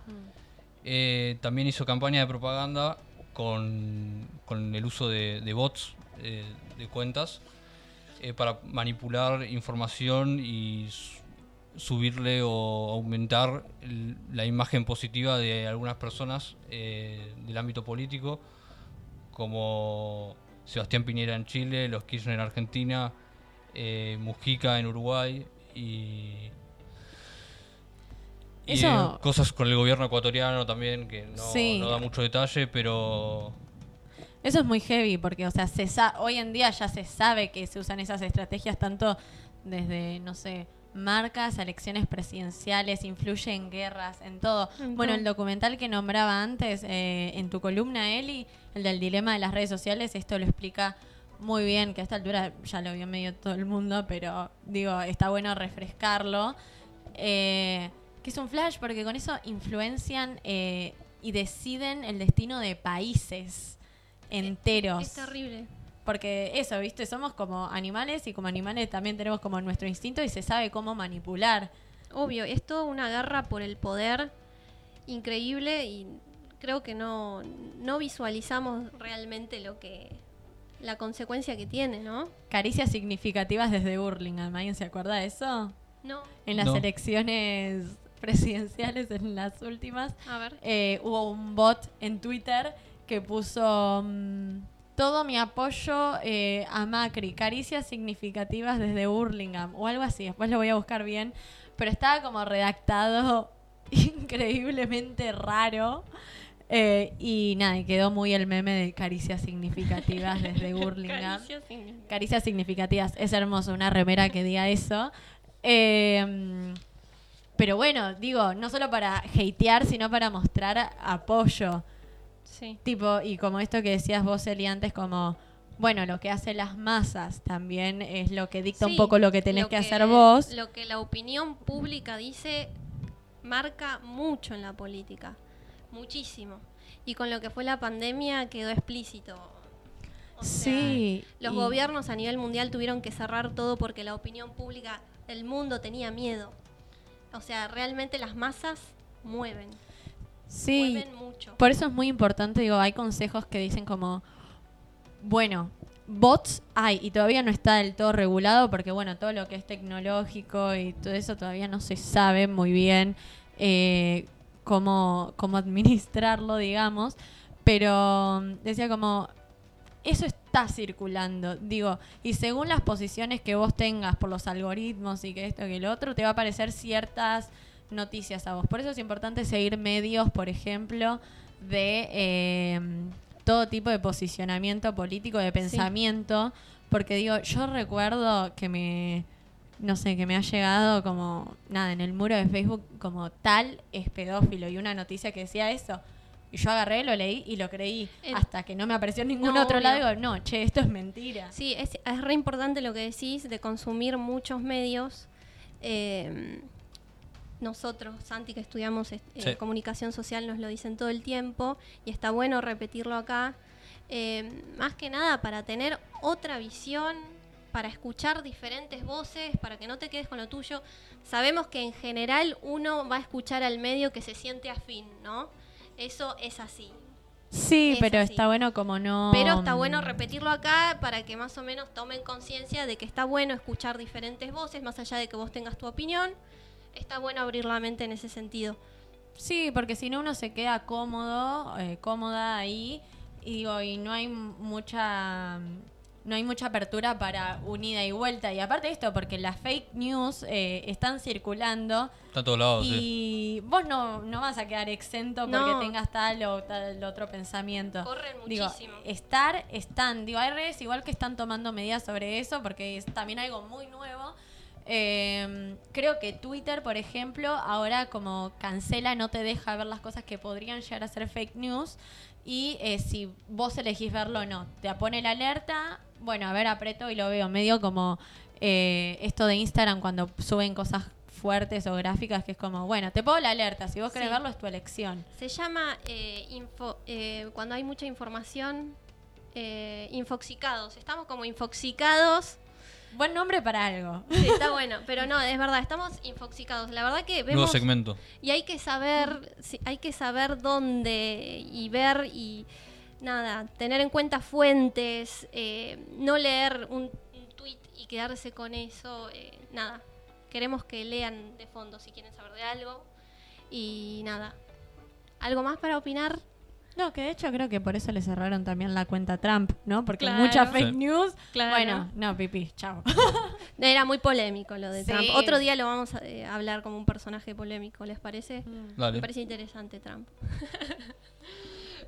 eh, también hizo campaña de propaganda con, con el uso de, bots eh, de cuentas eh, para manipular información y subirle o aumentar la imagen positiva de algunas personas del ámbito político, como Sebastián Piñera en Chile, los Kirchner en Argentina, Mujica en Uruguay y, Eso- eh, cosas con el gobierno ecuatoriano también, que no, Sí. no da mucho detalle, pero Eso es muy heavy porque, o sea, se sa- hoy en día ya se sabe que se usan esas estrategias tanto desde, no sé, marcas, elecciones presidenciales, influye en guerras, en todo. En bueno, el documental que nombraba antes eh, en tu columna, Eli, el del dilema de las redes sociales, esto lo explica muy bien, que a esta altura ya lo vio medio todo el mundo, pero digo, está bueno refrescarlo. Eh, que es un flash porque con eso influencian eh, y deciden el destino de países enteros. Es terrible. Porque eso, ¿viste? Somos como animales y como animales también tenemos como nuestro instinto y se sabe cómo manipular. Obvio, es toda una guerra por el poder increíble y creo que no, no visualizamos realmente lo que la consecuencia que tiene, ¿no? Caricias significativas desde Burlingame. ¿Alguien se acuerda de eso? No. En las No. elecciones presidenciales, en las últimas, A ver. eh, hubo un bot en Twitter que puso mm, todo mi apoyo eh, a Macri, caricias significativas desde Burlingame o algo así. Después lo voy a buscar bien, pero estaba como redactado increíblemente raro. eh, y nada, y quedó muy el meme de caricias significativas desde Burlingame. Caricias significativas. Caricias significativas. Es hermoso, una remera que diga eso. Eh, pero bueno, digo, no solo para hatear, sino para mostrar apoyo. Sí. Tipo, y como esto que decías vos, Eli, antes, como, bueno, lo que hacen las masas también es lo que dicta un poco lo que tenés lo que, hacer vos. Lo que la opinión pública dice marca mucho en la política. Muchísimo. Y con lo que fue la pandemia quedó explícito. O sea, sí. Los y- gobiernos a nivel mundial tuvieron que cerrar todo porque la opinión pública del mundo tenía miedo. O sea, realmente las masas mueven. Sí. Mueven mucho. Por eso es muy importante, digo, hay consejos que dicen como, bueno, bots hay y todavía no está del todo regulado porque, bueno, todo lo que es tecnológico y todo eso todavía no se sabe muy bien eh, cómo, cómo administrarlo, digamos. Pero mm, decía como, eso está circulando, digo, y según las posiciones que vos tengas por los algoritmos y que esto que lo otro, te va a aparecer ciertas noticias a vos. Por eso es importante seguir medios, por ejemplo, de eh, todo tipo de posicionamiento político, de pensamiento, porque digo, yo recuerdo que me, no sé, que me ha llegado como, nada, en el muro de Facebook como tal es pedófilo y una noticia que decía eso. Y yo agarré, lo leí y lo creí. El- hasta que no me apareció en ningún No, otro lado. Digo, no, che, esto es mentira. Sí, es, es re importante lo que decís de consumir muchos medios. Eh, nosotros, Santi, que estudiamos eh, Sí. comunicación social, nos lo dicen todo el tiempo y está bueno repetirlo acá. Eh, más que nada para tener otra visión, para escuchar diferentes voces, para que no te quedes con lo tuyo. Sabemos que en general uno va a escuchar al medio que se siente afín, ¿no? Eso es así. Sí, Es pero así. está bueno como no. Pero está bueno mm, repetirlo acá para que más o menos tomen conciencia de que está bueno escuchar diferentes voces, más allá de que vos tengas tu opinión. Está bueno abrir la mente en ese sentido. Sí, porque si no uno se queda cómodo, eh, cómoda ahí y digo, y no hay mucha no hay mucha apertura para unida y vuelta. Y aparte de esto, porque las fake news eh, están circulando Está a todos lados, sí. y vos no, no vas a quedar exento porque No. tengas tal o tal otro pensamiento. Corren Digo, muchísimo. estar, están. Digo, hay redes igual que están tomando medidas sobre eso porque es también algo muy nuevo. Eh, creo que Twitter, por ejemplo, ahora como cancela, no te deja ver las cosas que podrían llegar a ser fake news. Y eh, si vos elegís verlo o no, te pone la alerta. Bueno, a ver, aprieto y lo veo. Medio como eh, esto de Instagram cuando suben cosas fuertes o gráficas, que es como, bueno, te pongo la alerta. Si vos querés Sí. verlo, es tu elección. Se llama eh, info, eh, cuando hay mucha información, eh, infoxicados. Estamos como infoxicados. Buen nombre para algo. Sí, está bueno, pero no, es verdad, estamos infoxicados. La verdad que Nuevo vemos segmento. y hay que saber, hay que saber dónde y ver y nada, tener en cuenta fuentes, eh, no leer un, un tweet y quedarse con eso, eh, nada. Queremos que lean de fondo si quieren saber de algo y nada. ¿Algo más para opinar? No, que de hecho creo que por eso le cerraron también la cuenta Trump, ¿no? Porque Claro. mucha fake Sí. news. Claro. Bueno, no, pipí, chao. Era muy polémico lo de Sí. Trump. Otro día lo vamos a eh, hablar como un personaje polémico, ¿les parece? Dale. Me parece interesante Trump.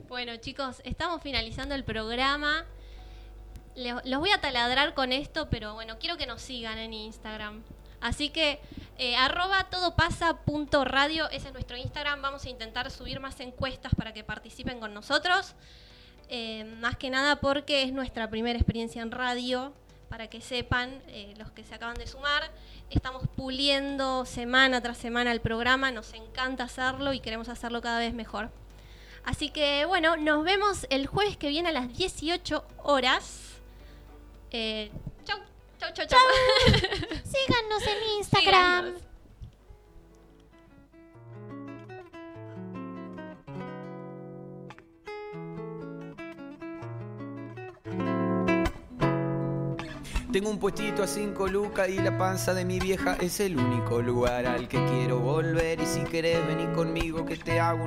bueno, chicos, estamos finalizando el programa. Los voy a taladrar con esto, pero bueno, quiero que nos sigan en Instagram. Así que eh, arroba todopasa.radio, ese es nuestro Instagram. Vamos a intentar subir más encuestas para que participen con nosotros. Eh, más que nada porque es nuestra primera experiencia en radio, para que sepan eh, los que se acaban de sumar. Estamos puliendo semana tras semana el programa, nos encanta hacerlo y queremos hacerlo cada vez mejor. Así que bueno, nos vemos el jueves que viene a las 18 horas. Eh, chau, chau, chau, chau. Síganos en Instagram. Síganos. Tengo un puestito a cinco lucas y la panza de mi vieja es el único lugar al que quiero volver. Y si querés venir conmigo, que te hago